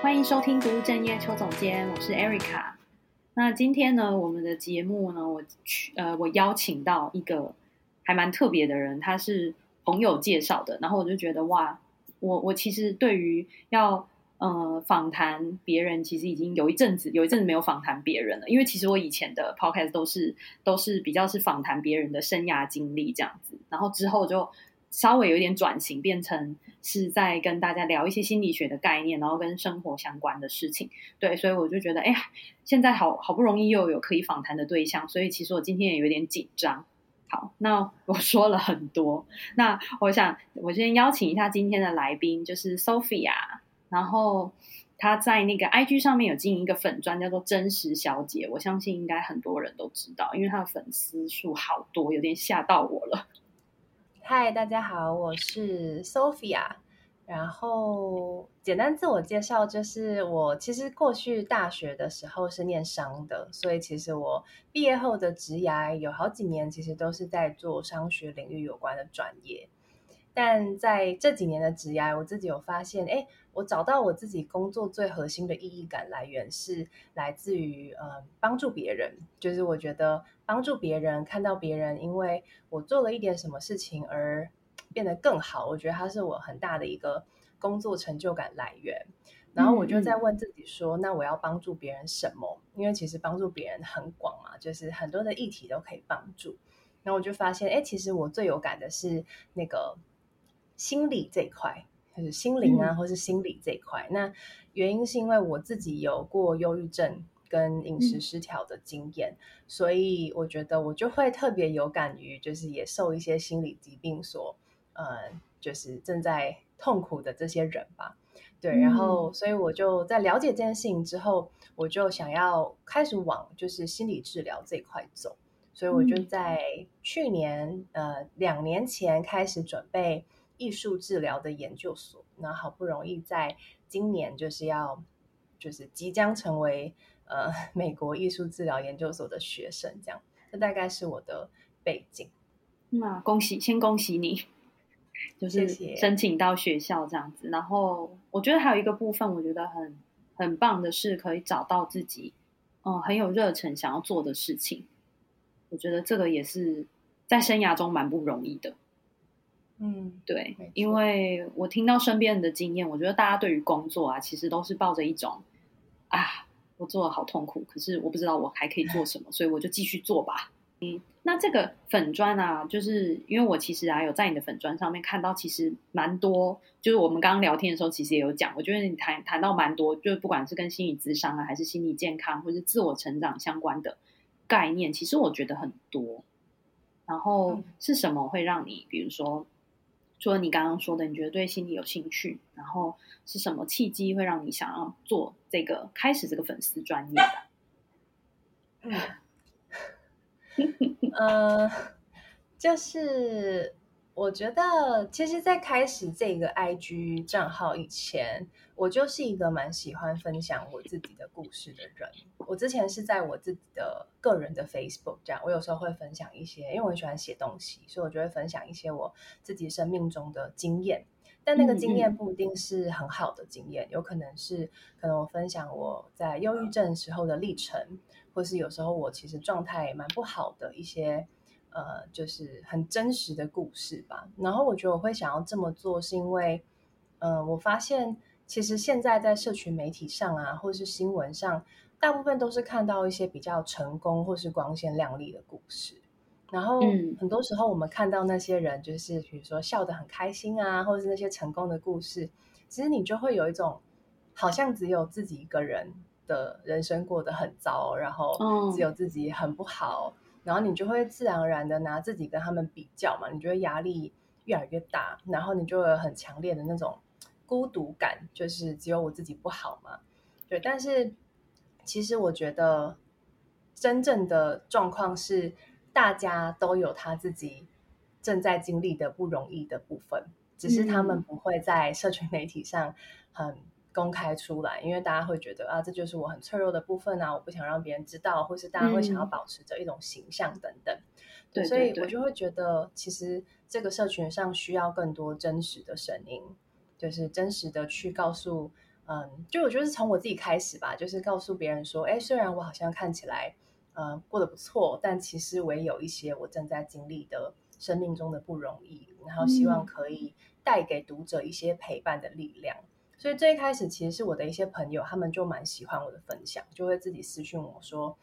欢迎收听不务正业邱总监，我是 Erica。那今天呢，我们的节目呢，我去呃，我邀请到一个还蛮特别的人，他是朋友介绍的，然后我就觉得哇，我我其实对于要呃访谈别人，其实已经有一阵子有一阵子没有访谈别人了，因为其实我以前的 Podcast 都是都是比较是访谈别人的生涯经历这样子，然后之后就。稍微有点转型，变成是在跟大家聊一些心理学的概念，然后跟生活相关的事情。对，所以我就觉得，哎呀，现在好好不容易又有可以访谈的对象，所以其实我今天也有点紧张。好，那我说了很多，那我想我先邀请一下今天的来宾，就是 Sophia，然后她在那个 IG 上面有经营一个粉专，叫做真实小姐，我相信应该很多人都知道，因为她的粉丝数好多，有点吓到我了。嗨，大家好，我是 Sophia。然后简单自我介绍，就是我其实过去大学的时候是念商的，所以其实我毕业后的职涯有好几年，其实都是在做商学领域有关的专业。但在这几年的职涯，我自己有发现，哎，我找到我自己工作最核心的意义感来源是来自于呃帮助别人，就是我觉得帮助别人，看到别人因为我做了一点什么事情而变得更好，我觉得它是我很大的一个工作成就感来源。然后我就在问自己说，嗯、那我要帮助别人什么？因为其实帮助别人很广嘛，就是很多的议题都可以帮助。然后我就发现，哎，其实我最有感的是那个。心理这一块，就是心灵啊，或是心理这一块。嗯、那原因是因为我自己有过忧郁症跟饮食失调的经验，嗯、所以我觉得我就会特别有感于，就是也受一些心理疾病所，呃，就是正在痛苦的这些人吧。对，然后所以我就在了解这件事情之后，我就想要开始往就是心理治疗这一块走，所以我就在去年呃两年前开始准备。艺术治疗的研究所，那好不容易在今年就是要，就是即将成为呃 美国艺术治疗研究所的学生，这样，这大概是我的背景。那恭喜，先恭喜你，就是申请到学校这样子。谢谢。然后我觉得还有一个部分，我觉得很很棒的是，可以找到自己嗯很有热忱想要做的事情。我觉得这个也是在生涯中蛮不容易的。嗯，对，因为我听到身边人的经验，我觉得大家对于工作啊，其实都是抱着一种啊，我做的好痛苦，可是我不知道我还可以做什么，所以我就继续做吧。嗯，那这个粉砖啊，就是因为我其实啊有在你的粉砖上面看到，其实蛮多，就是我们刚刚聊天的时候，其实也有讲，我觉得你谈谈到蛮多，就是不管是跟心理咨商啊，还是心理健康，或是自我成长相关的概念，其实我觉得很多。然后是什么会让你，比如说？除了你刚刚说的，你觉得对心理有兴趣，然后是什么契机会让你想要做这个开始这个粉丝专业的？嗯，呃，就是。我觉得，其实，在开始这个 IG 账号以前，我就是一个蛮喜欢分享我自己的故事的人。我之前是在我自己的个人的 Facebook 这样，我有时候会分享一些，因为我很喜欢写东西，所以我就会分享一些我自己生命中的经验。但那个经验不一定是很好的经验，有可能是可能我分享我在忧郁症时候的历程，或是有时候我其实状态蛮不好的一些。呃，就是很真实的故事吧。然后我觉得我会想要这么做，是因为，呃，我发现其实现在在社群媒体上啊，或是新闻上，大部分都是看到一些比较成功或是光鲜亮丽的故事。然后很多时候我们看到那些人，就是比如说笑得很开心啊，或者是那些成功的故事，其实你就会有一种好像只有自己一个人的人生过得很糟，然后只有自己很不好。然后你就会自然而然的拿自己跟他们比较嘛，你觉得压力越来越大，然后你就会有很强烈的那种孤独感，就是只有我自己不好嘛。对，但是其实我觉得真正的状况是，大家都有他自己正在经历的不容易的部分，只是他们不会在社群媒体上很。公开出来，因为大家会觉得啊，这就是我很脆弱的部分啊，我不想让别人知道，或是大家会想要保持着一种形象等等。嗯、对，所以我就会觉得，其实这个社群上需要更多真实的声音，就是真实的去告诉嗯，就我觉得是从我自己开始吧，就是告诉别人说，哎，虽然我好像看起来，呃，过得不错，但其实我也有一些我正在经历的生命中的不容易，然后希望可以带给读者一些陪伴的力量。嗯、所以最开始其实是我的一些朋友，他们就蛮喜欢我的分享，就会自己私讯我说。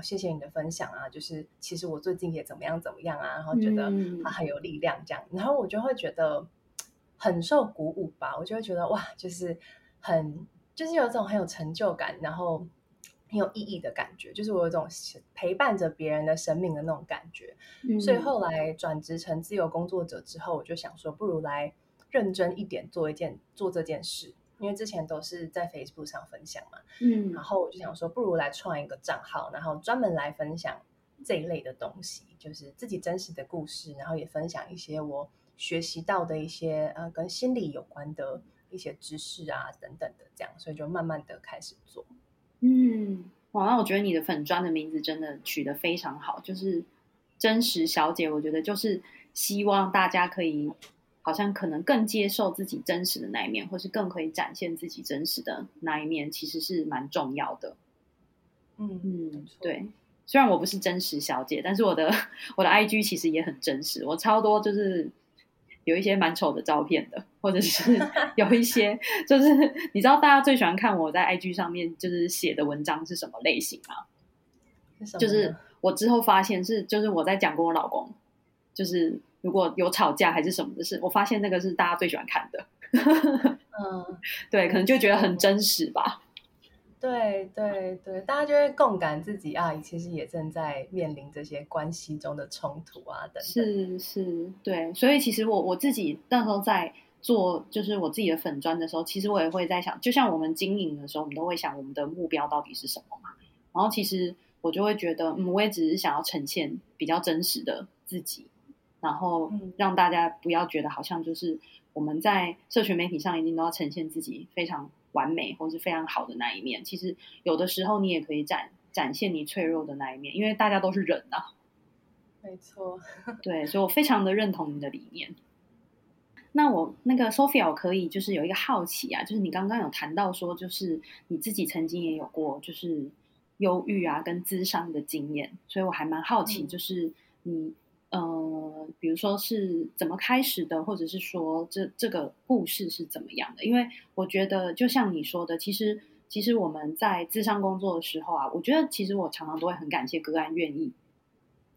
谢谢你的分享啊，就是其实我最近也怎么样怎么样啊，然后觉得他很有力量这样，嗯、然后我就会觉得很受鼓舞吧，我就会觉得哇，就是很就是有一种很有成就感，然后很有意义的感觉，就是我有一种陪伴着别人的生命的那种感觉。嗯、所以后来转职成自由工作者之后，我就想说，不如来认真一点做一件做这件事。因为之前都是在 Facebook 上分享嘛，嗯，然后我就想说，不如来创一个账号，然后专门来分享这一类的东西，就是自己真实的故事，然后也分享一些我学习到的一些呃跟心理有关的一些知识啊等等的这样，所以就慢慢的开始做。嗯，哇，那我觉得你的粉砖的名字真的取得非常好，就是真实小姐，我觉得就是希望大家可以。好像可能更接受自己真实的那一面，或是更可以展现自己真实的那一面，其实是蛮重要的。嗯嗯，对。虽然我不是真实小姐，但是我的我的 IG 其实也很真实。我超多就是有一些蛮丑的照片的，或者是 有一些就是你知道大家最喜欢看我在 IG 上面就是写的文章是什么类型吗？是就是我之后发现是就是我在讲跟我老公就是。如果有吵架还是什么的事，我发现那个是大家最喜欢看的。嗯，对，可能就觉得很真实吧。对对对，大家就会共感自己啊，其实也正在面临这些关系中的冲突啊等等。是是，对，所以其实我我自己那时候在做就是我自己的粉砖的时候，其实我也会在想，就像我们经营的时候，我们都会想我们的目标到底是什么嘛。然后其实我就会觉得，嗯，我也只是想要呈现比较真实的自己。然后让大家不要觉得好像就是我们在社群媒体上一定都要呈现自己非常完美或是非常好的那一面。其实有的时候你也可以展展现你脆弱的那一面，因为大家都是人啊。没错，对，所以我非常的认同你的理念。那我那个 Sophia 我可以就是有一个好奇啊，就是你刚刚有谈到说，就是你自己曾经也有过就是忧郁啊跟咨商的经验，所以我还蛮好奇，就是你。呃，比如说是怎么开始的，或者是说这这个故事是怎么样的？因为我觉得，就像你说的，其实其实我们在智商工作的时候啊，我觉得其实我常常都会很感谢个案愿意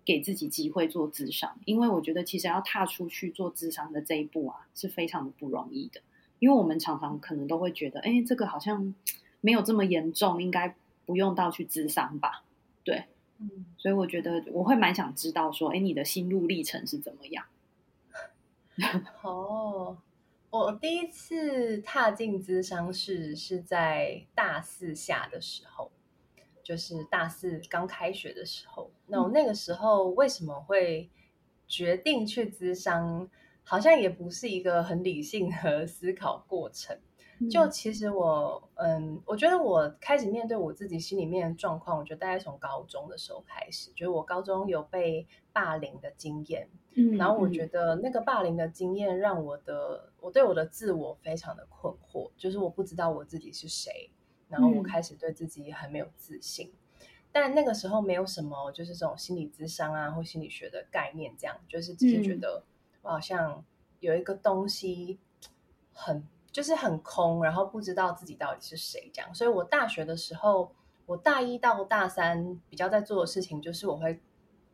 给自己机会做智商，因为我觉得其实要踏出去做智商的这一步啊，是非常的不容易的。因为我们常常可能都会觉得，哎，这个好像没有这么严重，应该不用到去咨商吧？对。嗯，所以我觉得我会蛮想知道说，哎，你的心路历程是怎么样？哦，我第一次踏进咨商室是在大四下的时候，就是大四刚开学的时候。那我那个时候为什么会决定去咨商？好像也不是一个很理性的思考过程。就其实我，嗯，我觉得我开始面对我自己心里面的状况，我觉得大概从高中的时候开始，就是我高中有被霸凌的经验，嗯，然后我觉得那个霸凌的经验让我的，我对我的自我非常的困惑，就是我不知道我自己是谁，然后我开始对自己很没有自信，嗯，但那个时候没有什么就是这种心理智商啊或心理学的概念，这样就是只是觉得我好像有一个东西很。就是很空，然后不知道自己到底是谁这样，所以我大学的时候，我大一到大三比较在做的事情，就是我会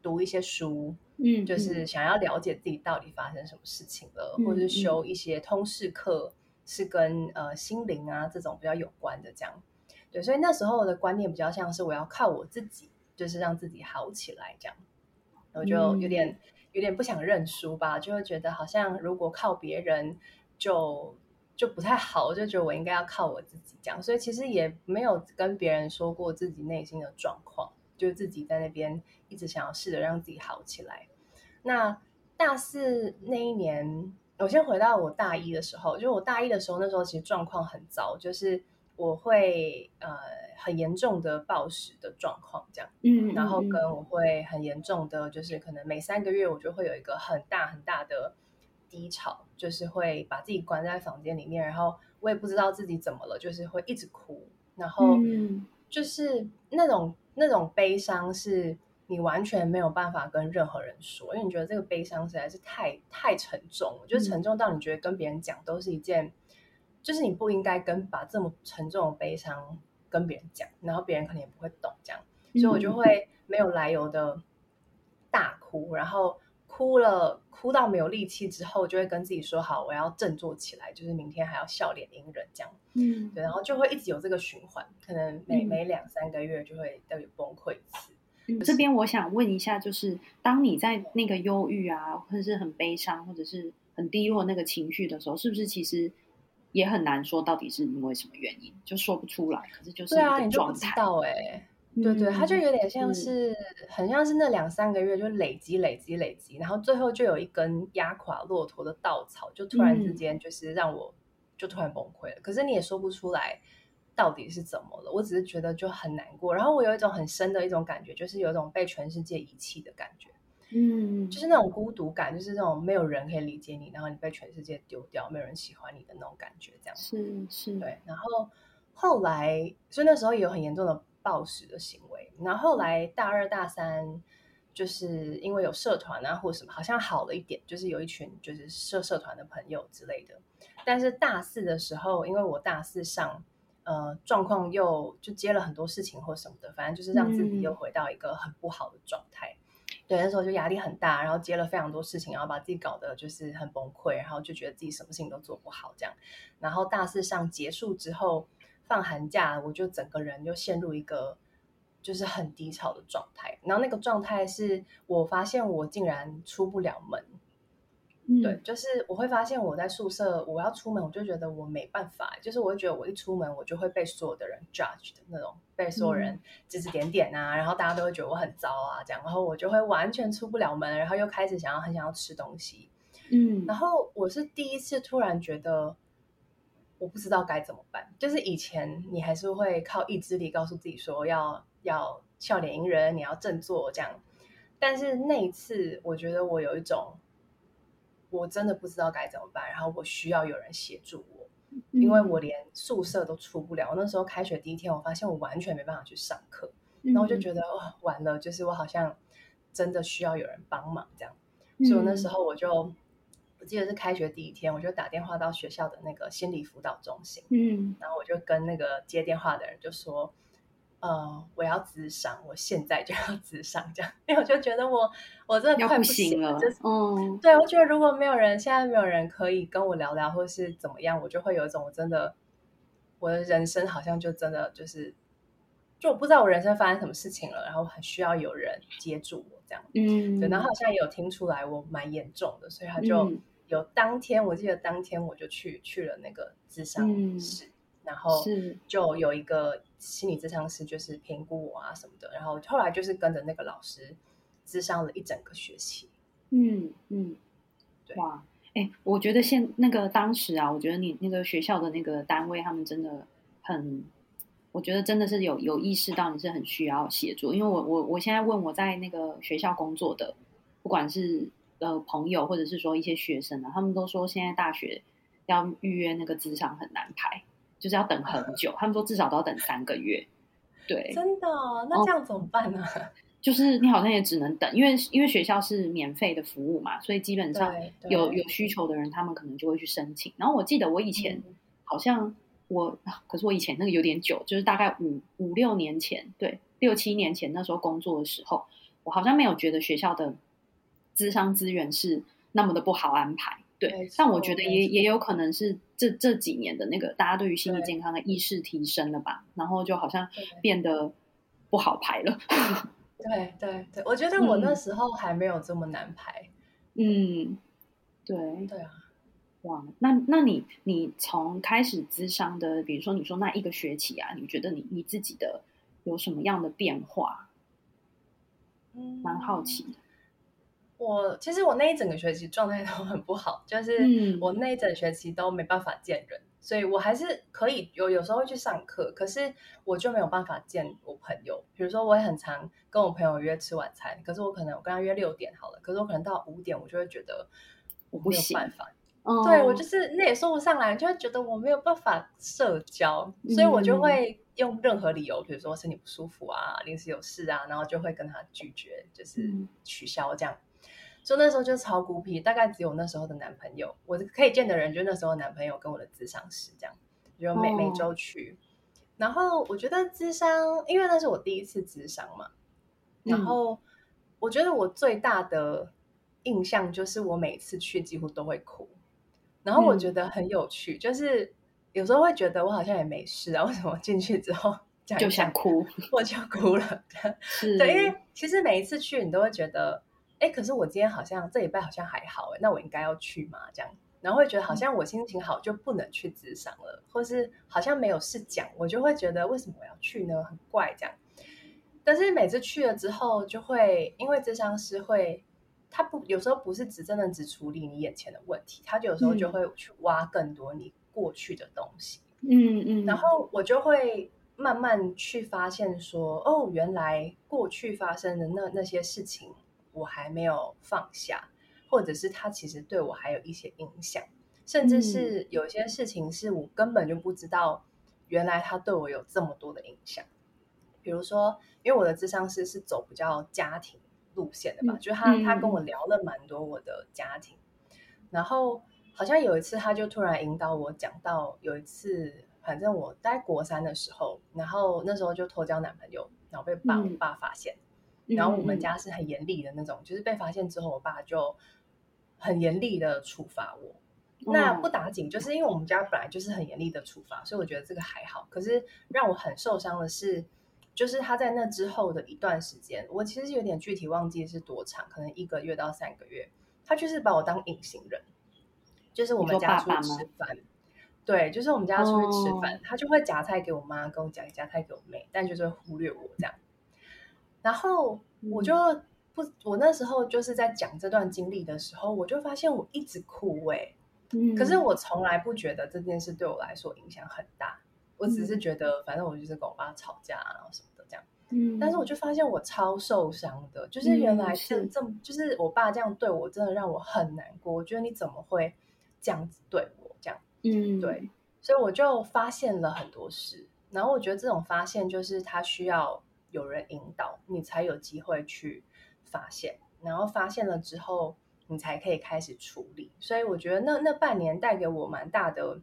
读一些书，嗯，就是想要了解自己到底发生什么事情了，嗯、或者是修一些通识课，是跟呃心灵啊这种比较有关的这样，对，所以那时候我的观念比较像是我要靠我自己，就是让自己好起来这样，我就有点、嗯、有点不想认输吧，就会觉得好像如果靠别人就。就不太好，我就觉得我应该要靠我自己这样，所以其实也没有跟别人说过自己内心的状况，就自己在那边一直想要试着让自己好起来。那大四那一年，我先回到我大一的时候，就我大一的时候，那时候其实状况很糟，就是我会呃很严重的暴食的状况这样，嗯，然后跟我会很严重的，就是可能每三个月我就会有一个很大很大的。低潮就是会把自己关在房间里面，然后我也不知道自己怎么了，就是会一直哭，然后就是那种那种悲伤是你完全没有办法跟任何人说，因为你觉得这个悲伤实在是太太沉重，就是沉重到你觉得跟别人讲都是一件，就是你不应该跟把这么沉重的悲伤跟别人讲，然后别人可能也不会懂这样，所以我就会没有来由的大哭，然后。哭了，哭到没有力气之后，就会跟自己说：“好，我要振作起来，就是明天还要笑脸迎人。”这样，嗯，对，然后就会一直有这个循环，可能每、嗯、每两三个月就会都有崩溃一次。嗯，这边我想问一下，就是当你在那个忧郁啊，或者是很悲伤，或者是很低落那个情绪的时候，是不是其实也很难说到底是因为什么原因，就说不出来？可是就是你就不知道哎。对对，它就有点像是，很像是那两三个月就累积累积累积，然后最后就有一根压垮骆驼的稻草，就突然之间就是让我就突然崩溃了。可是你也说不出来到底是怎么了，我只是觉得就很难过。然后我有一种很深的一种感觉，就是有一种被全世界遗弃的感觉，嗯，就是那种孤独感，就是那种没有人可以理解你，然后你被全世界丢掉，没有人喜欢你的那种感觉，这样是是，对。然后后来，所以那时候也有很严重的。暴食的行为，然后后来大二大三，就是因为有社团啊或什么，好像好了一点，就是有一群就是社社团的朋友之类的。但是大四的时候，因为我大四上，呃，状况又就接了很多事情或什么的，反正就是让自己又回到一个很不好的状态。嗯、对，那时候就压力很大，然后接了非常多事情，然后把自己搞得就是很崩溃，然后就觉得自己什么事情都做不好这样。然后大四上结束之后。放寒假，我就整个人就陷入一个就是很低潮的状态。然后那个状态是我发现我竟然出不了门。嗯，对，就是我会发现我在宿舍，我要出门，我就觉得我没办法。就是我会觉得我一出门，我就会被所有的人 judge 的那种，被所有人指指点点啊，嗯，然后大家都会觉得我很糟啊，这样，然后我就会完全出不了门，然后又开始想要很想要吃东西。嗯，然后我是第一次突然觉得。我不知道该怎么办，就是以前你还是会靠意志力告诉自己说要要笑脸迎人，你要振作这样。但是那一次，我觉得我有一种我真的不知道该怎么办，然后我需要有人协助我，因为我连宿舍都出不了。我那时候开学第一天，我发现我完全没办法去上课，然后我就觉得哦，完了，就是我好像真的需要有人帮忙这样。所以我那时候我就。我记得是开学第一天，我就打电话到学校的那个心理辅导中心，嗯，然后我就跟那个接电话的人就说，呃，我要自商，我现在就要自商，这样，因为我就觉得我我真的快不行了，就是，嗯，对，我觉得如果没有人，现在没有人可以跟我聊聊，或是怎么样，我就会有一种我真的，我的人生好像就真的就是，就我不知道我人生发生什么事情了，然后很需要有人接住我。这样，嗯，对，然后好像也有听出来我蛮严重的，所以他就有当天，我记得当天我就去去了那个智商室，嗯，然后就有一个心理智商师就是评估我啊什么的，然后后来就是跟着那个老师智商了一整个学期，嗯嗯，对，哇，哎，我觉得现那个当时啊，我觉得你那个学校的那个单位他们真的很。我觉得真的是有有意识到你是很需要协助，因为我我我现在问我在那个学校工作的，不管是呃朋友或者是说一些学生啊，他们都说现在大学要预约那个咨商很难排，就是要等很久，他们说至少都要等三个月。对，真的？那这样怎么办呢？就是你好像也只能等，因为因为学校是免费的服务嘛，所以基本上有有需求的人，他们可能就会去申请。然后我记得我以前好像。我可是我以前那个有点久，就是大概五五六年前，对，六七年前那时候工作的时候，我好像没有觉得学校的咨商资源是那么的不好安排，对。但我觉得也也有可能是这这几年的那个大家对于心理健康的意识提升了吧，然后就好像变得不好排了。对对对，我觉得我那时候还没有这么难排。嗯，对对啊。哇，那那你你从开始咨商的，比如说你说那一个学期啊，你觉得你你自己的有什么样的变化？嗯，蛮好奇的。我其实我那一整个学期状态都很不好，就是我那一整学期都没办法见人，嗯、所以我还是可以有有时候会去上课，可是我就没有办法见我朋友。比如说，我也很常跟我朋友约吃晚餐，可是我可能我跟他约六点好了，可是我可能到五点我就会觉得我没有办法。哦、对我就是那也说不上来，就会觉得我没有办法社交，所以我就会用任何理由，比如说身体不舒服啊，临时有事啊，然后就会跟他拒绝，就是取消这样。嗯、所以那时候就超孤僻，大概只有那时候的男朋友，我可以见的人就那时候男朋友跟我的智商师这样，就每、哦、每周去。然后我觉得智商，因为那是我第一次智商嘛，然后我觉得我最大的印象就是我每次去几乎都会哭。然后我觉得很有趣，嗯、就是有时候会觉得我好像也没事啊，为什么进去之后就想哭，我就哭了？是对，因为其实每一次去，你都会觉得，哎，可是我今天好像这礼拜好像还好，哎，那我应该要去吗？这样，然后会觉得好像我心情好就不能去咨商了，或是好像没有事讲，我就会觉得为什么我要去呢？很怪这样。但是每次去了之后，就会因为咨商师会。他不有时候不是只真的只处理你眼前的问题，他就有时候就会去挖更多你过去的东西。嗯嗯，然后我就会慢慢去发现说，哦，原来过去发生的那那些事情我还没有放下，或者是他其实对我还有一些影响，甚至是有些事情是我根本就不知道，原来他对我有这么多的影响。比如说，因为我的智商师是走比较家庭。路线的吧，嗯、就他他跟我聊了蛮多我的家庭，嗯、然后好像有一次他就突然引导我讲到有一次，反正我在国三的时候，然后那时候就偷交男朋友，然后被爸、嗯、我爸发现，然后我们家是很严厉的那种，嗯、就是被发现之后，我爸就很严厉的处罚我。嗯、那不打紧，就是因为我们家本来就是很严厉的处罚，所以我觉得这个还好。可是让我很受伤的是。就是他在那之后的一段时间，我其实有点具体忘记是多长，可能一个月到三个月，他就是把我当隐形人，就是我们家出去吃饭，对，就是我们家出去吃饭，哦、他就会夹菜给我妈，跟我讲夹菜给我妹，但就是忽略我这样。然后我就不，我那时候就是在讲这段经历的时候，我就发现我一直哭哎、欸，嗯、可是我从来不觉得这件事对我来说影响很大。我只是觉得，反正我就是跟我爸吵架，然后什么的这样。嗯，但是我就发现我超受伤的，就是原来这这么，就是我爸这样对我，真的让我很难过。我觉得你怎么会这样子对我？这样，嗯，对。所以我就发现了很多事，然后我觉得这种发现就是他需要有人引导，你才有机会去发现，然后发现了之后，你才可以开始处理。所以我觉得那那半年带给我蛮大的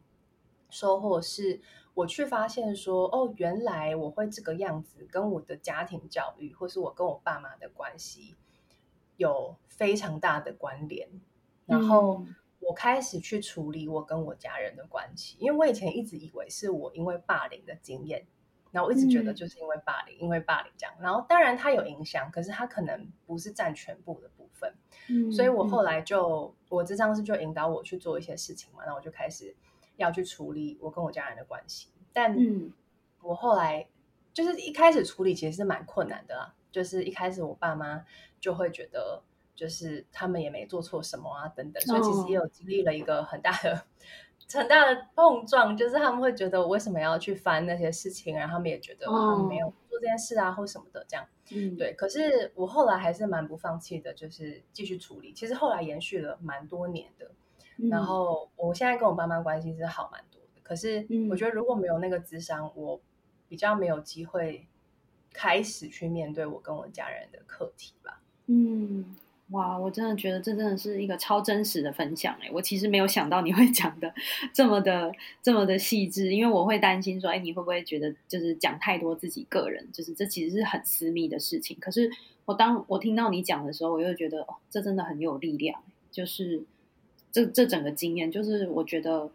收获是。我去发现说，哦，原来我会这个样子，跟我的家庭教育，或是我跟我爸妈的关系有非常大的关联。然后我开始去处理我跟我家人的关系，因为我以前一直以为是我因为霸凌的经验，然后我一直觉得就是因为霸凌，嗯、因为霸凌这样。然后当然它有影响，可是它可能不是占全部的部分。嗯、所以我后来就，我咨商师就引导我去做一些事情嘛，然后我就开始。要去处理我跟我家人的关系，但我后来就是一开始处理其实是蛮困难的啦。就是一开始我爸妈就会觉得，就是他们也没做错什么啊，等等，所以其实也有经历了一个很大的、很大的碰撞。就是他们会觉得我为什么要去翻那些事情，然后他们也觉得我没有做这件事啊，或什么的这样。嗯，对。可是我后来还是蛮不放弃的，就是继续处理。其实后来延续了蛮多年的。然后我现在跟我爸妈关系是好蛮多的，可是我觉得如果没有那个智商，我比较没有机会开始去面对我跟我家人的课题吧。嗯，哇，我真的觉得这真的是一个超真实的分享哎，我其实没有想到你会讲的 这么的这么的细致，因为我会担心说，哎，你会不会觉得就是讲太多自己个人，就是这其实是很私密的事情。可是我当我听到你讲的时候，我又觉得哦，这真的很有力量，就是。这这整个经验，就是我觉得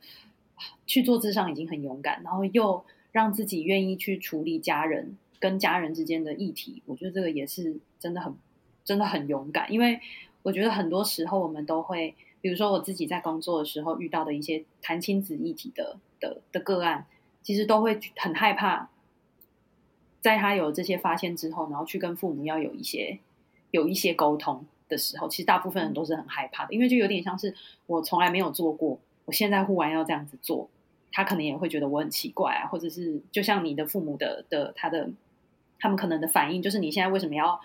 去做智商已经很勇敢，然后又让自己愿意去处理家人跟家人之间的议题，我觉得这个也是真的很真的很勇敢。因为我觉得很多时候我们都会，比如说我自己在工作的时候遇到的一些谈亲子议题的的的个案，其实都会很害怕，在他有这些发现之后，然后去跟父母要有一些有一些沟通。的时候，其实大部分人都是很害怕的，因为就有点像是我从来没有做过，我现在忽然要这样子做，他可能也会觉得我很奇怪啊，或者是就像你的父母的的他的他们可能的反应，就是你现在为什么要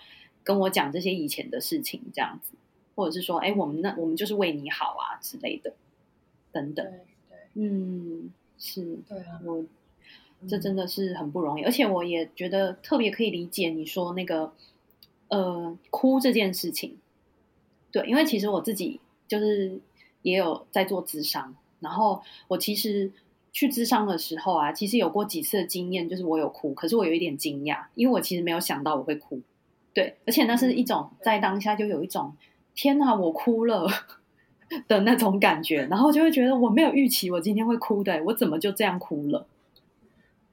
跟我讲这些以前的事情这样子，或者是说，哎，我们那我们就是为你好啊之类的。等等。对，对嗯，是，对啊，我这真的是很不容易，嗯、而且我也觉得特别可以理解你说那个呃哭这件事情。对，因为其实我自己就是也有在做咨商，然后我其实去咨商的时候啊，其实有过几次的经验，就是我有哭，可是我有一点惊讶，因为我其实没有想到我会哭。对，而且那是一种在当下就有一种天哪，我哭了的那种感觉，然后就会觉得我没有预期我今天会哭的，我怎么就这样哭了？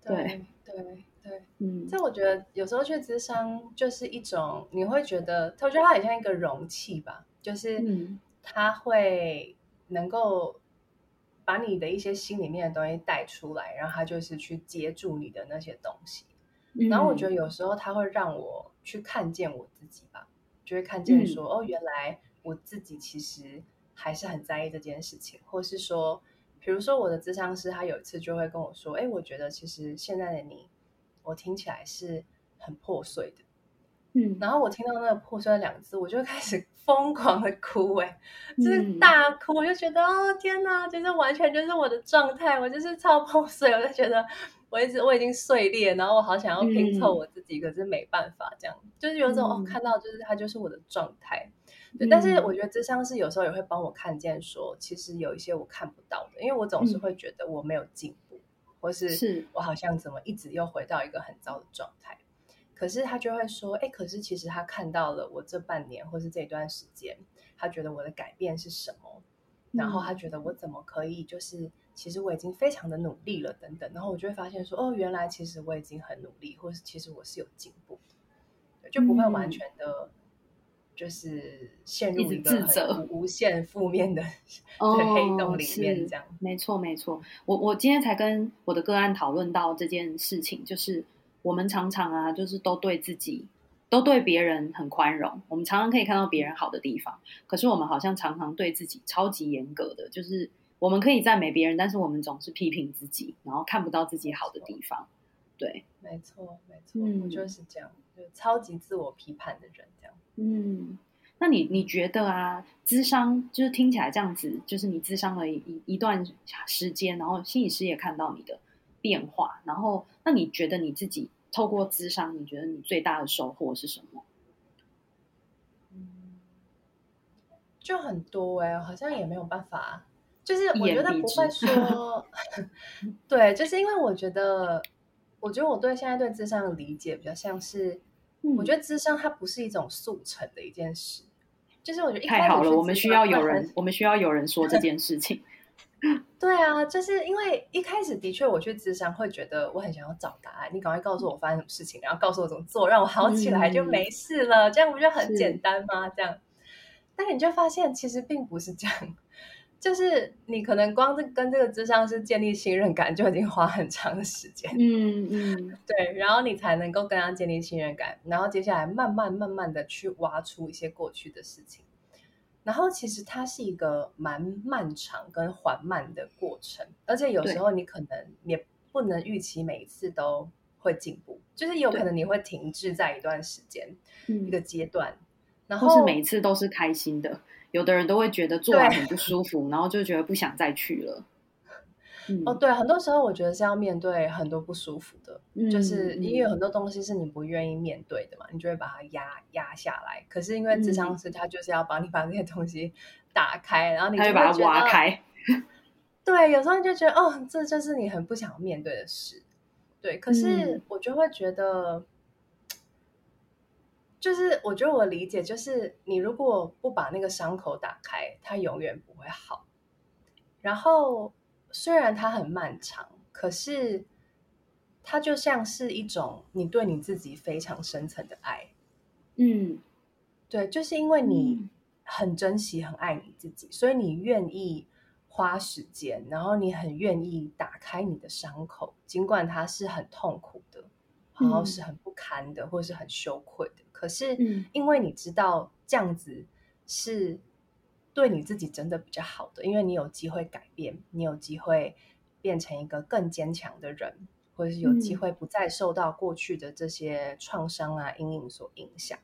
对对对，嗯，这我觉得有时候去咨商就是一种，你会觉得，我觉得它很像一个容器吧。就是他会能够把你的一些心里面的东西带出来，然后他就是去接住你的那些东西。然后我觉得有时候他会让我去看见我自己吧，就会看见说，哦，原来我自己其实还是很在意这件事情，或是说，比如说我的咨商师，他有一次就会跟我说，哎，我觉得其实现在的你，我听起来是很破碎的。嗯，然后我听到那个破碎的两个字，我就开始 疯狂的哭，哎，就是大哭，我就觉得哦天哪，就是完全就是我的状态，我就是超破碎，我就觉得我一直我已经碎裂，然后我好想要拼凑我自己，嗯、可是没办法，这样。就是有种、嗯、哦，看到就是它就是我的状态，对，嗯、但是我觉得咨商是有时候也会帮我看见说，其实有一些我看不到的，因为我总是会觉得我没有进步，嗯、或是我好像怎么一直又回到一个很糟的状态。可是他就会说，哎，可是其实他看到了我这半年或是这段时间，他觉得我的改变是什么，嗯、然后他觉得我怎么可以，就是其实我已经非常的努力了，等等。然后我就会发现说，哦，原来其实我已经很努力，或是其实我是有进步的，就不会完全的，就是陷入一个很自责、无限负面的黑洞里面。这样，没错，没错。我我今天才跟我的个案讨论到这件事情，就是。我们常常啊，就是都对自己，都对别人很宽容。我们常常可以看到别人好的地方，可是我们好像常常对自己超级严格的，就是我们可以赞美别人，但是我们总是批评自己，然后看不到自己好的地方。对，没错，没错，嗯，我就是这样，就超级自我批判的人，这样。嗯，那你你觉得啊，咨商就是听起来这样子，就是你咨商了一一一段时间，然后心理师也看到你的变化，然后那你觉得你自己透过咨商，你觉得你最大的收获是什么？嗯，就很多哎、欸，好像也没有办法，就是我觉得不会说，对，就是因为我觉得，我觉得我对现在对智商的理解比较像是，嗯、我觉得智商它不是一种速成的一件事，就是我觉得太好了，我们需要有人，我们需要有人说这件事情。对啊，就是因为一开始的确我去智商会觉得我很想要找答案，你赶快告诉我发生什么事情，然后告诉我怎么做，让我好起来就没事了，嗯、这样不就很简单吗？这样，但你就发现其实并不是这样，就是你可能光是跟这个智商是建立信任感就已经花很长的时间，嗯嗯，对，然后你才能够跟他建立信任感，然后接下来慢慢慢慢的去挖出一些过去的事情。然后其实它是一个蛮漫长跟缓慢的过程，而且有时候你可能也不能预期每一次都会进步，就是有可能你会停滞在一段时间，对一个阶段，嗯、然后是每一次都是开心的，有的人都会觉得做完很不舒服，然后就觉得不想再去了。嗯、哦，对，很多时候我觉得是要面对很多不舒服的，嗯、就是因为有很多东西是你不愿意面对的嘛，你就会把它压压下来。可是因为智商师他就是要帮你把这些东西打开，嗯、然后你就会把它挖开。对，有时候你就觉得哦，这就是你很不想面对的事。对，可是我就会觉得，嗯、就是我觉得我理解就是，你如果不把那个伤口打开，它永远不会好。然后。虽然它很漫长，可是它就像是一种你对你自己非常深层的爱。嗯，对，就是因为你很珍惜、很爱你自己，所以你愿意花时间，然后你很愿意打开你的伤口，尽管它是很痛苦的，然后是很不堪的，或是很羞愧的。可是，因为你知道这样子是。对你自己真的比较好的，因为你有机会改变，你有机会变成一个更坚强的人，或者是有机会不再受到过去的这些创伤啊、阴影所影响。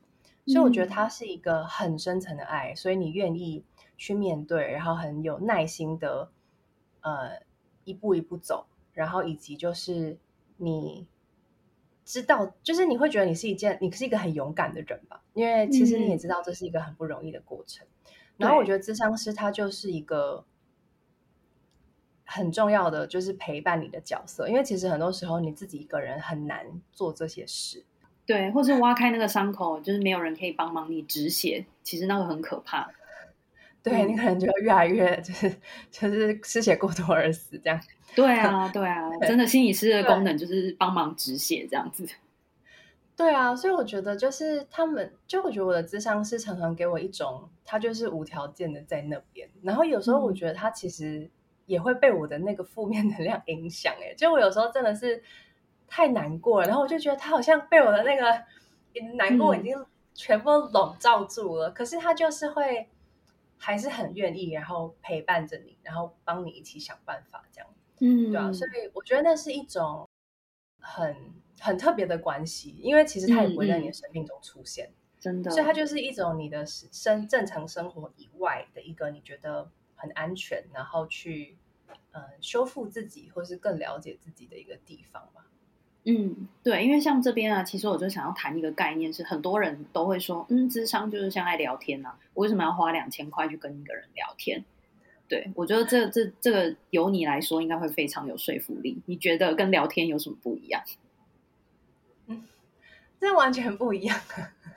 所以我觉得它是一个很深层的爱，所以你愿意去面对，然后很有耐心的呃一步一步走，然后以及就是你知道，就是你会觉得你是一件，你是一个很勇敢的人吧？因为其实你也知道这是一个很不容易的过程。嗯、然后我觉得咨商师他就是一个很重要的，就是陪伴你的角色。因为其实很多时候你自己一个人很难做这些事。对，或是挖开那个伤口，就是没有人可以帮忙你止血，其实那个很可怕。对、嗯、你可能就越来越就是就是失血过多而死这样。对啊，对啊，真的心理师的功能就是帮忙止血这样子。对啊，所以我觉得就是他们，就我觉得我的智商是常常给我一种，他就是无条件的在那边。然后有时候我觉得他其实也会被我的那个负面 能量影响。哎，就我有时候真的是。太难过了，然后我就觉得他好像被我的那个难过已经全部笼罩住了。嗯、可是他就是会还是很愿意，然后陪伴着你，然后帮你一起想办法，这样，嗯，对啊。所以我觉得那是一种很很特别的关系，因为其实他也不会在你的生命中出现，嗯、真的。所以它就是一种你的生正常生活以外的一个你觉得很安全，然后去嗯修复自己或是更了解自己的一个地方吧。嗯，对，因为像这边啊，其实我就想要谈一个概念，是很多人都会说，嗯，智商就是像爱聊天啊，我为什么要花两千块去跟一个人聊天？对，我觉得这这这个由你来说应该会非常有说服力。你觉得跟聊天有什么不一样？嗯，这完全不一样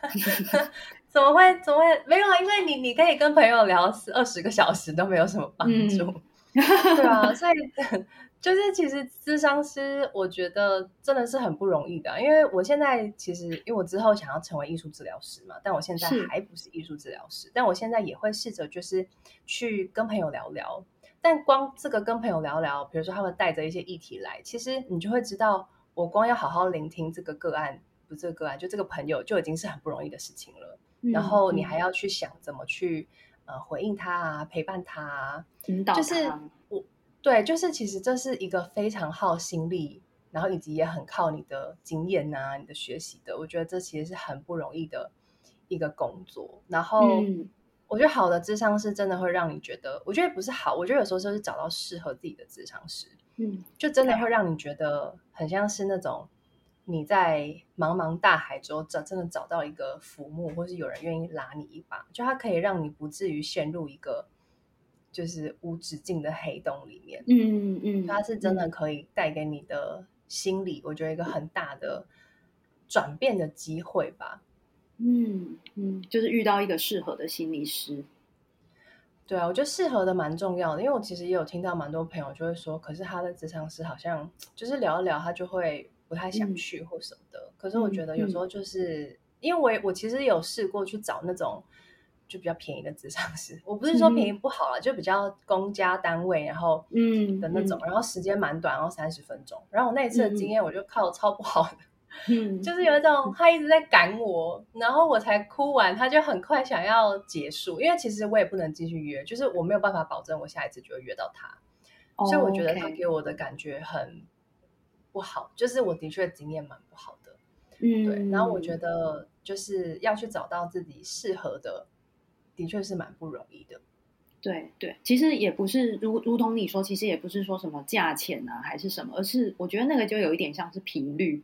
啊！怎么会？怎么会？没有啊，因为你你可以跟朋友聊二十个小时都没有什么帮助，嗯、对啊，所以。就是其实咨商师，我觉得真的是很不容易的，因为我现在其实因为我之后想要成为艺术治疗师嘛，但我现在还不是艺术治疗师，但我现在也会试着就是去跟朋友聊聊，但光这个跟朋友聊聊，比如说他们带着一些议题来，其实你就会知道，我光要好好聆听这个个案，不是这个个案，就这个朋友就已经是很不容易的事情了，嗯、然后你还要去想怎么去呃回应他啊，陪伴他啊，引导他。就是我。对，就是其实这是一个非常耗心力，然后以及也很靠你的经验啊，你的学习的。我觉得这其实是很不容易的一个工作。然后，嗯、我觉得好的智商是真的会让你觉得，我觉得不是好，我觉得有时候就是找到适合自己的智商师，嗯，就真的会让你觉得很像是那种你在茫茫大海中找真的找到一个浮木，或是有人愿意拉你一把，就它可以让你不至于陷入一个。就是无止境的黑洞里面，嗯嗯，它是真的可以带给你的心理，嗯、我觉得一个很大的转变的机会吧。嗯嗯，就是遇到一个适合的心理师。对啊，我觉得适合的蛮重要的，因为我其实也有听到蛮多朋友就会说，可是他的职场师好像就是聊一聊，他就会不太想去或什么的。嗯、可是我觉得有时候就是、嗯、因为我我其实有试过去找那种。就比较便宜的咨商师，我不是说便宜不好了，嗯、就比较公家单位，然后嗯的那种，嗯、然后时间蛮短，然后三十分钟。然后我那一次的经验，我就靠超不好的，嗯，就是有一种他一直在赶我，然后我才哭完，他就很快想要结束，因为其实我也不能继续约，就是我没有办法保证我下一次就会约到他，哦、所以我觉得他给我的感觉很不好，就是我的确经验蛮不好的，嗯，对。然后我觉得就是要去找到自己适合的。的确是蛮不容易的，对对，其实也不是如如同你说，其实也不是说什么价钱啊，还是什么，而是我觉得那个就有一点像是频率，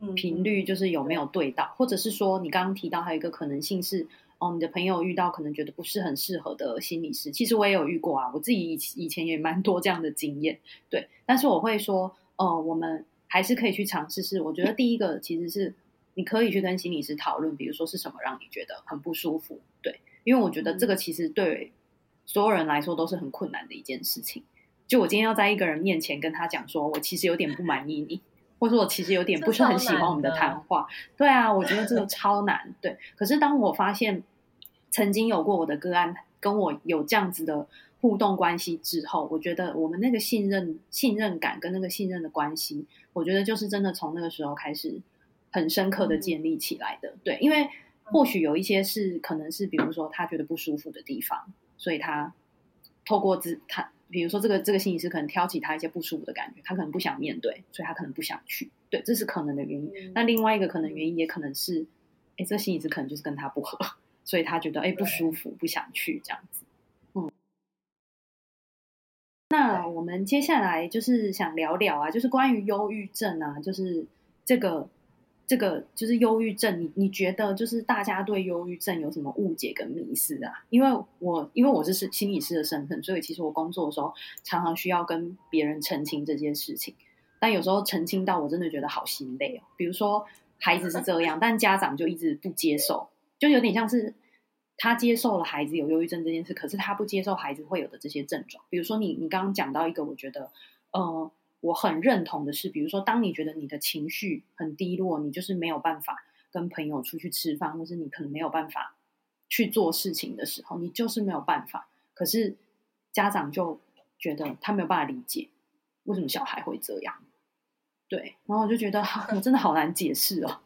嗯，频率就是有没有对到，对或者是说你刚刚提到还有一个可能性是，哦，你的朋友遇到可能觉得不是很适合的心理师，其实我也有遇过啊，我自己以以前也蛮多这样的经验，对，但是我会说，哦、呃，我们还是可以去尝试，试我觉得第一个其实是。你可以去跟心理师讨论，比如说是什么让你觉得很不舒服，对，因为我觉得这个其实对所有人来说都是很困难的一件事情。就我今天要在一个人面前跟他讲说，我其实有点不满意你，或者我其实有点不是很喜欢我们的谈话，对啊，我觉得这个超难，对。可是当我发现曾经有过我的个案跟我有这样子的互动关系之后，我觉得我们那个信任、信任感跟那个信任的关系，我觉得就是真的从那个时候开始。很深刻的建立起来的，嗯、对，因为或许有一些是可能是，比如说他觉得不舒服的地方，所以他透过自他，比如说这个这个心理师可能挑起他一些不舒服的感觉，他可能不想面对，所以他可能不想去，对，这是可能的原因。嗯、那另外一个可能原因也可能是，哎，这心理师可能就是跟他不合，所以他觉得哎不舒服，不想去这样子。那我们接下来就是想聊聊啊，就是关于忧郁症啊，就是这个这个就是忧郁症，你你觉得就是大家对忧郁症有什么误解跟迷思啊？因为我因为我是是心理师的身份，所以其实我工作的时候常常需要跟别人澄清这件事情，但有时候澄清到我真的觉得好心累哦。比如说孩子是这样，但家长就一直不接受，就有点像是。他接受了孩子有忧郁症这件事，可是他不接受孩子会有的这些症状。比如说你，你你刚刚讲到一个，我觉得，呃，我很认同的是，比如说，当你觉得你的情绪很低落，你就是没有办法跟朋友出去吃饭，或是你可能没有办法去做事情的时候，你就是没有办法。可是家长就觉得他没有办法理解为什么小孩会这样，对，然后我就觉得 我真的好难解释哦。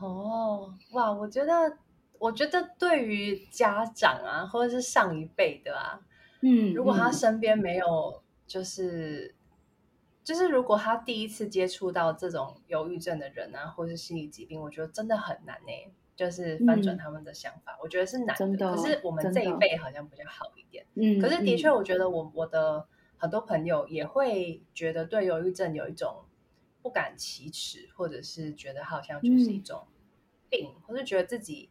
哦，哇，我觉得。我觉得对于家长啊，或者是上一辈的啊，嗯，如果他身边没有，就是，嗯、就是如果他第一次接触到这种忧郁症的人啊，或是心理疾病，我觉得真的很难呢，就是翻转他们的想法，嗯、我觉得是难的。的，可是我们这一辈好像比较好一点。嗯，可是的确，我觉得我我的很多朋友也会觉得对忧郁症有一种不敢启齿，或者是觉得好像就是一种病，嗯、或是觉得自己。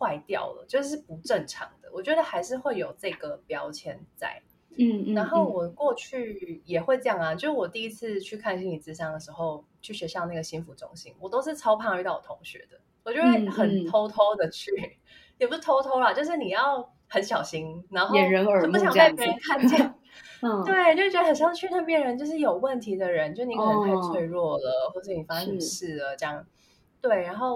坏掉了，就是不正常的。我觉得还是会有这个标签在。嗯，嗯，然后我过去也会这样啊。就我第一次去看心理咨商的时候，去学校那个心辅中心，我都是超怕遇到我同学的。我就会很偷偷的去，嗯嗯、也不是偷偷啦，就是你要很小心，然后掩人耳目，不想被别人看见。嗯，对，就觉得很像去那边人就是有问题的人，就你可能太脆弱了，哦、或者你发生什么事了这样。对，然后。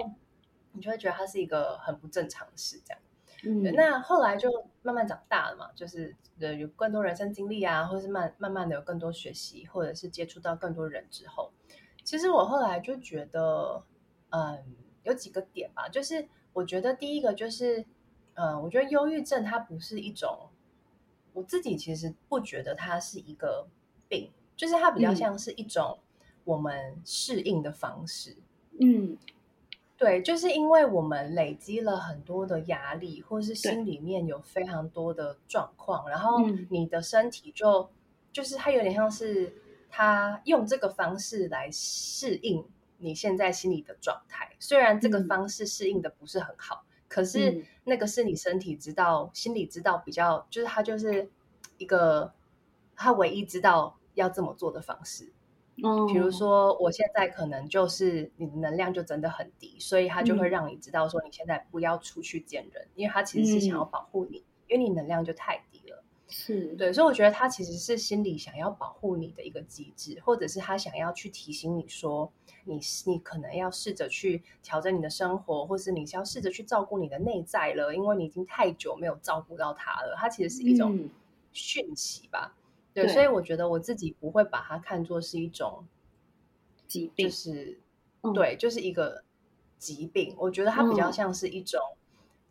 你就会觉得它是一个很不正常的事，这样。嗯，那后来就慢慢长大了嘛，就是呃有更多人生经历啊，或者是慢慢慢的有更多学习，或者是接触到更多人之后，其实我后来就觉得，嗯，有几个点吧，就是我觉得第一个就是，嗯，我觉得忧郁症它不是一种，我自己其实不觉得它是一个病，就是它比较像是一种我们适应的方式，嗯。嗯对，就是因为我们累积了很多的压力，或是心里面有非常多的状况，然后你的身体就、嗯、就是它有点像是它用这个方式来适应你现在心理的状态。虽然这个方式适应的不是很好，嗯、可是那个是你身体知道、心理知道比较，就是它就是一个它唯一知道要这么做的方式。嗯，比如说我现在可能就是你的能量就真的很低，所以他就会让你知道说你现在不要出去见人，嗯、因为他其实是想要保护你，嗯、因为你能量就太低了。是对，所以我觉得他其实是心里想要保护你的一个机制，或者是他想要去提醒你说你你可能要试着去调整你的生活，或是你是要试着去照顾你的内在了，因为你已经太久没有照顾到他了。他其实是一种讯息吧。嗯对，对，所以我觉得我自己不会把它看作是一种疾病，就是、嗯、对，就是一个疾病。我觉得它比较像是一种，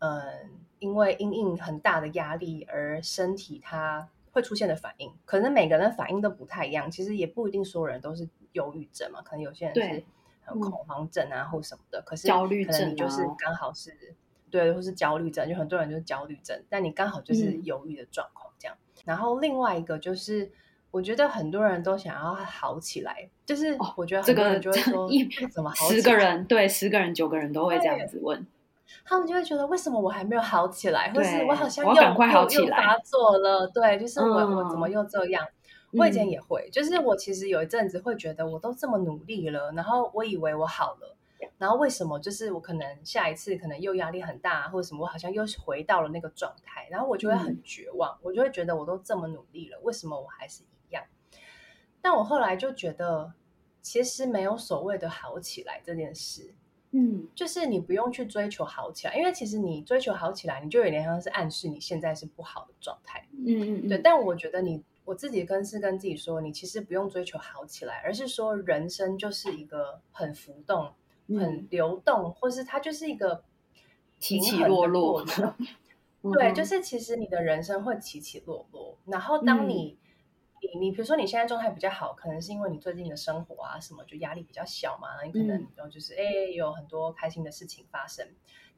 嗯、呃，因为因应很大的压力而身体它会出现的反应。可能每个人的反应都不太一样，其实也不一定所有人都是忧郁症嘛，可能有些人是恐慌症啊，或什么的。可是焦虑症，可能你就是刚好是对，或是焦虑症，就很多人就是焦虑症，但你刚好就是忧郁的状况。嗯然后另外一个就是，我觉得很多人都想要好起来，就是我觉得很多人就会说，一怎么好起来？十个人对十个人九个人都会这样子问，他们就会觉得为什么我还没有好起来，或是我好像又又又发作了？对，就是我我怎么又这样？我以前也会，就是我其实有一阵子会觉得我都这么努力了，然后我以为我好了。然后为什么就是我可能下一次可能又压力很大或者什么，我好像又回到了那个状态，然后我就会很绝望，嗯、我就会觉得我都这么努力了，为什么我还是一样？但我后来就觉得，其实没有所谓的好起来这件事，嗯，就是你不用去追求好起来，因为其实你追求好起来，你就有点像是暗示你现在是不好的状态，嗯嗯，对。但我觉得你我自己跟是跟自己说，你其实不用追求好起来，而是说人生就是一个很浮动。很流动，或是它就是一个起起落落。的，对，就是其实你的人生会起起落落。然后当你你你比如说你现在状态比较好，可能是因为你最近的生活啊什么就压力比较小嘛，你可能就是哎、嗯、有很多开心的事情发生。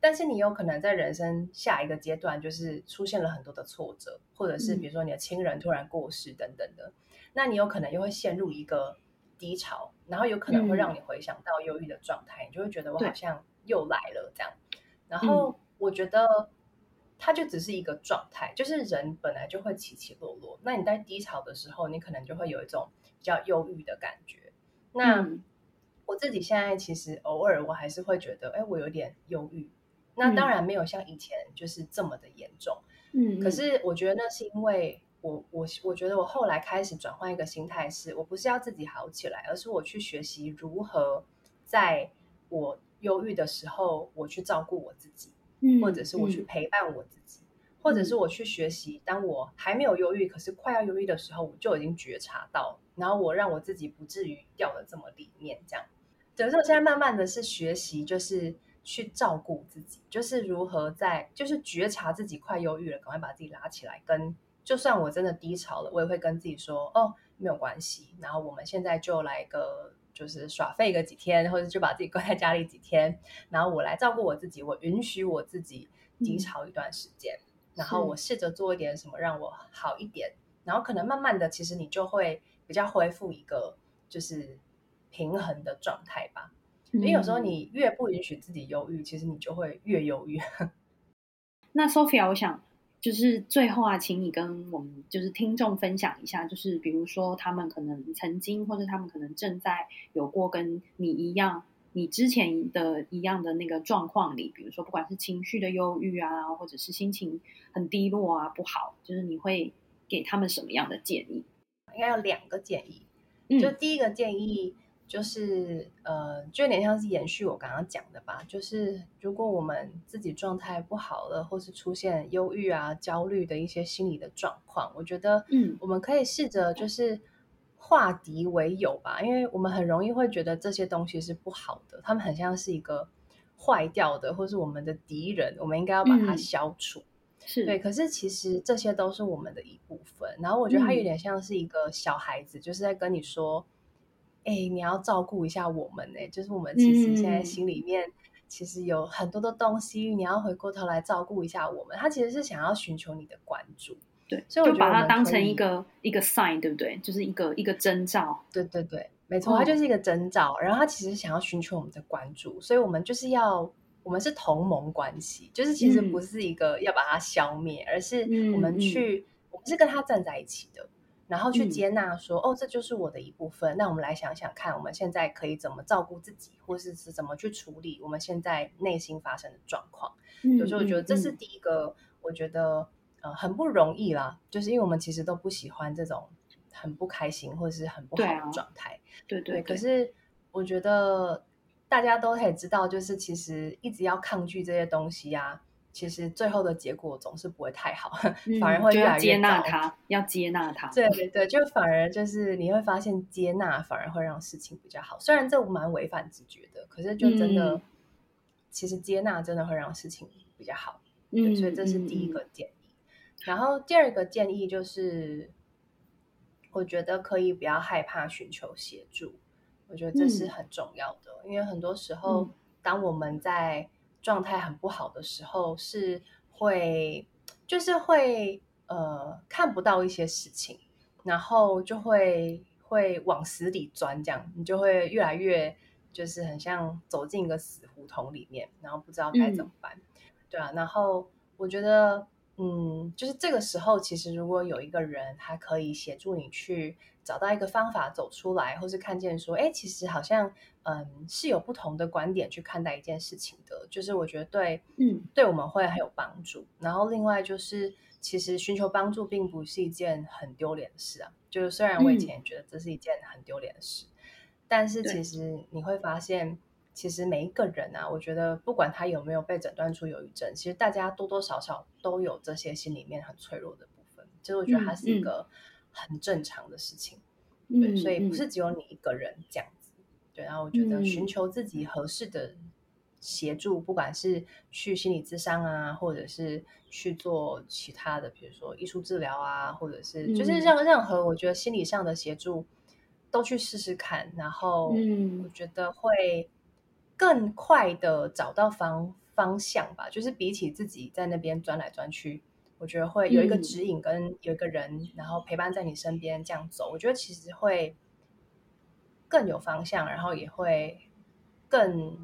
但是你有可能在人生下一个阶段，就是出现了很多的挫折，或者是比如说你的亲人突然过世等等的，嗯、那你有可能又会陷入一个低潮，然后有可能会让你回想到忧郁的状态，嗯、你就会觉得我好像又来了这样。然后我觉得它就只是一个状态，就是人本来就会起起落落。那你在低潮的时候，你可能就会有一种比较忧郁的感觉。那、嗯、我自己现在其实偶尔我还是会觉得，哎，我有点忧郁。那当然没有像以前就是这么的严重。嗯，可是我觉得那是因为我我我觉得我后来开始转换一个心态是，是我不是要自己好起来，而是我去学习如何在我。忧郁的时候，我去照顾我自己，嗯，或者是我去陪伴我自己，嗯，或者是我去学习。当我还没有忧郁，可是快要忧郁的时候，我就已经觉察到，然后我让我自己不至于掉的这么里面。这样，等于说我现在慢慢的是学习，就是去照顾自己，就是如何在，就是觉察自己快忧郁了，赶快把自己拉起来。跟就算我真的低潮了，我也会跟自己说，哦，没有关系。然后我们现在就来个。就是耍废个几天，或者就把自己关在家里几天，然后我来照顾我自己，我允许我自己低潮一段时间，嗯、然后我试着做一点什么让我好一点，然后可能慢慢的，其实你就会比较恢复一个就是平衡的状态吧。嗯、因为有时候你越不允许自己忧郁，其实你就会越忧郁。那 Sophia，我想。就是最后啊，请你跟我们就是听众分享一下，就是比如说他们可能曾经，或者他们可能正在有过跟你一样，你之前的一样的那个状况里，比如说不管是情绪的忧郁啊，或者是心情很低落啊，不好，就是你会给他们什么样的建议？应该有两个建议，就第一个建议。嗯就是呃，就有点像是延续我刚刚讲的吧。就是如果我们自己状态不好了，或是出现忧郁啊、焦虑的一些心理的状况，我觉得，嗯，我们可以试着就是化敌为友吧。因为我们很容易会觉得这些东西是不好的，他们很像是一个坏掉的，或是我们的敌人，我们应该要把它消除。嗯、是对，可是其实这些都是我们的一部分。然后我觉得它有点像是一个小孩子，就是在跟你说。哎，你要照顾一下我们呢，就是我们其实现在心里面其实有很多的东西，嗯、你要回过头来照顾一下我们。他其实是想要寻求你的关注，对，所以我就把它当成一个一个 sign，对不对？就是一个一个征兆，对对对，没错，它就是一个征兆。哦、然后他其实想要寻求我们的关注，所以我们就是要，我们是同盟关系，就是其实不是一个要把它消灭，嗯、而是我们去，嗯、我们是跟他站在一起的。然后去接纳说，嗯、哦，这就是我的一部分。那我们来想想看，我们现在可以怎么照顾自己，或是是怎么去处理我们现在内心发生的状况。嗯、就是我觉得这是第一个，嗯、我觉得呃很不容易啦。就是因为我们其实都不喜欢这种很不开心或者是很不好的状态。对、啊、对，对，对，可是我觉得大家都可以知道，就是其实一直要抗拒这些东西呀、啊。其实最后的结果总是不会太好，嗯、反而会越来越接纳他，要接纳他。对对对，就反而就是你会发现接纳反而会让事情比较好。虽然这蛮违反直觉的，可是就真的，嗯、其实接纳真的会让事情比较好。对，嗯、所以这是第一个建议。嗯、然后第二个建议就是，我觉得可以不要害怕寻求协助。我觉得这是很重要的，嗯、因为很多时候当我们在状态很不好的时候，是会就是会呃看不到一些事情，然后就会会往死里钻，这样你就会越来越就是很像走进一个死胡同里面，然后不知道该怎么办，嗯、对啊。然后我觉得，嗯，就是这个时候，其实如果有一个人他可以协助你去找到一个方法走出来，或是看见说，哎，其实好像。嗯，是有不同的观点去看待一件事情的，就是我觉得对，嗯，对我们会很有帮助。然后另外就是，其实寻求帮助并不是一件很丢脸的事啊。就是虽然我以前也觉得这是一件很丢脸的事，嗯、但是其实你会发现，其实每一个人啊，我觉得不管他有没有被诊断出忧郁症，其实大家多多少少都有这些心里面很脆弱的部分。其实我觉得它是一个很正常的事情，嗯、对，所以不是只有你一个人这样。对，然后我觉得寻求自己合适的协助，不管是去心理咨商啊，或者是去做其他的，比如说艺术治疗啊，或者是就是任任何我觉得心理上的协助都去试试看，然后我觉得会更快的找到方方向吧。就是比起自己在那边钻来钻去，我觉得会有一个指引跟有一个人，然后陪伴在你身边这样走，我觉得其实会更有方向，然后也会更。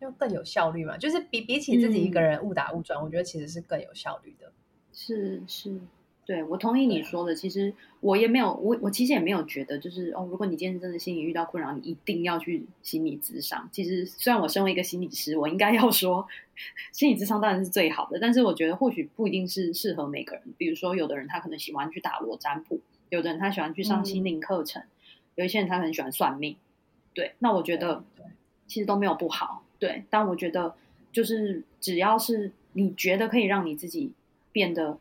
就更有效率嘛，就是比比起自己一个人误打误撞，嗯、我觉得其实是更有效率的。是是，对，我同意你说的。其实我也没有，我我其实也没有觉得，就是哦，如果你今天真的心理遇到困扰，你一定要去心理咨商。其实虽然我身为一个心理师，我应该要说心理咨商当然是最好的，但是我觉得或许不一定是适合每个人。比如说，有的人他可能喜欢去打罗占卜，有的人他喜欢去上心灵课程，嗯、有一些人他很喜欢算命。对，那我觉得其实都没有不好。对，但我觉得就是只要是你觉得可以让你自己变得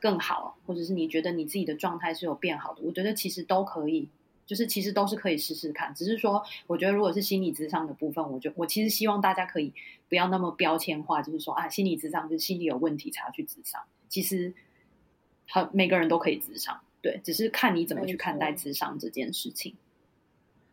更好，或者是你觉得你自己的状态是有变好的，我觉得其实都可以，就是其实都是可以试试看。只是说，我觉得如果是心理智商的部分，我就我其实希望大家可以不要那么标签化，就是说啊，心理智商就是心理有问题才要去智商。其实很每个人都可以智商，对，只是看你怎么去看待智商这件事情。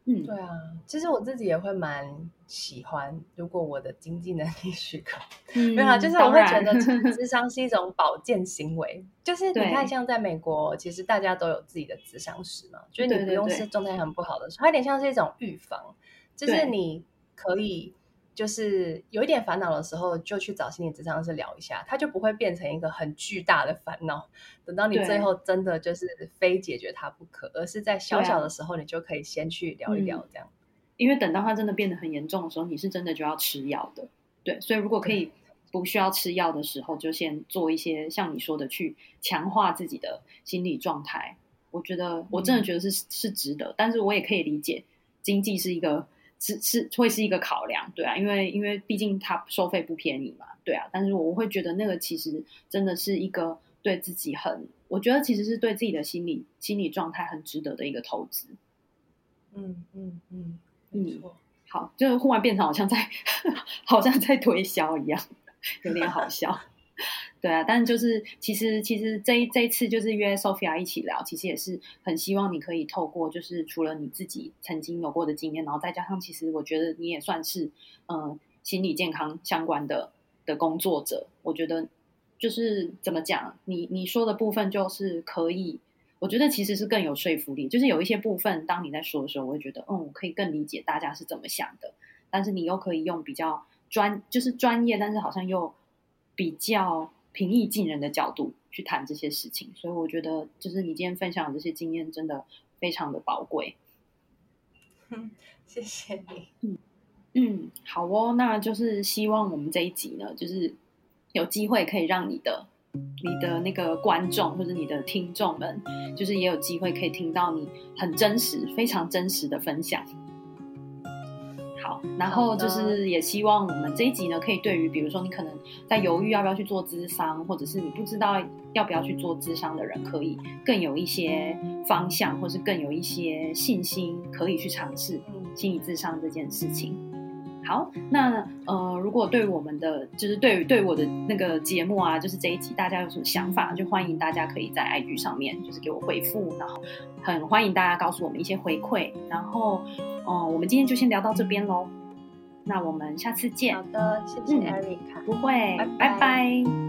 嗯，对啊，其实我自己也会蛮喜欢，如果我的经济能力许可，嗯、没有啊，就是我会觉得 智商是一种保健行为。就是你看，像在美国，其实大家都有自己的智商师嘛，就是你不用是状态很不好的时候，它有点像是一种预防，就是你可以。就是有一点烦恼的时候，就去找心理咨商师聊一下，它就不会变成一个很巨大的烦恼。等到你最后真的就是非解决它不可，而是在小小的时候，你就可以先去聊一聊这样。嗯，因为等到它真的变得很严重的时候，你是真的就要吃药的。对，所以如果可以不需要吃药的时候，就先做一些像你说的，去强化自己的心理状态。我觉得我真的觉得是是值得，但是我也可以理解经济是一个。是是会是一个考量，对啊，因为因为毕竟它收费不便宜嘛，对啊，但是我会觉得那个其实真的是一个对自己很，我觉得其实是对自己的心理心理状态很值得的一个投资。嗯嗯嗯，没错。好，就是忽然变成好像在 好像在推销一样，有点好笑。对啊，但就是其实其实这一这一次就是约 Sophia 一起聊，其实也是很希望你可以透过就是除了你自己曾经有过的经验，然后再加上其实我觉得你也算是嗯、心理健康相关的的工作者，我觉得就是怎么讲，你你说的部分就是可以，我觉得其实是更有说服力，就是有一些部分当你在说的时候，我会觉得嗯我可以更理解大家是怎么想的，但是你又可以用比较专就是专业，但是好像又比较。平易近人的角度去谈这些事情，所以我觉得就是你今天分享的这些经验真的非常的宝贵。嗯，谢谢你。嗯嗯，好哦，那就是希望我们这一集呢，就是有机会可以让你的你的那个观众或者你的听众们，就是也有机会可以听到你很真实、非常真实的分享。好，然后就是也希望我们这一集呢，可以对于比如说你可能在犹豫要不要去做咨商，或者是你不知道要不要去做咨商的人，可以更有一些方向，或是更有一些信心，可以去尝试心理智商这件事情。好，那呃，如果对我们的就是对对我的那个节目啊，就是这一集大家有什么想法，就欢迎大家可以在 IG 上面就是给我回复，然后很欢迎大家告诉我们一些回馈，然后嗯、呃，我们今天就先聊到这边喽，那我们下次见。好的，谢谢不会，拜拜。拜拜。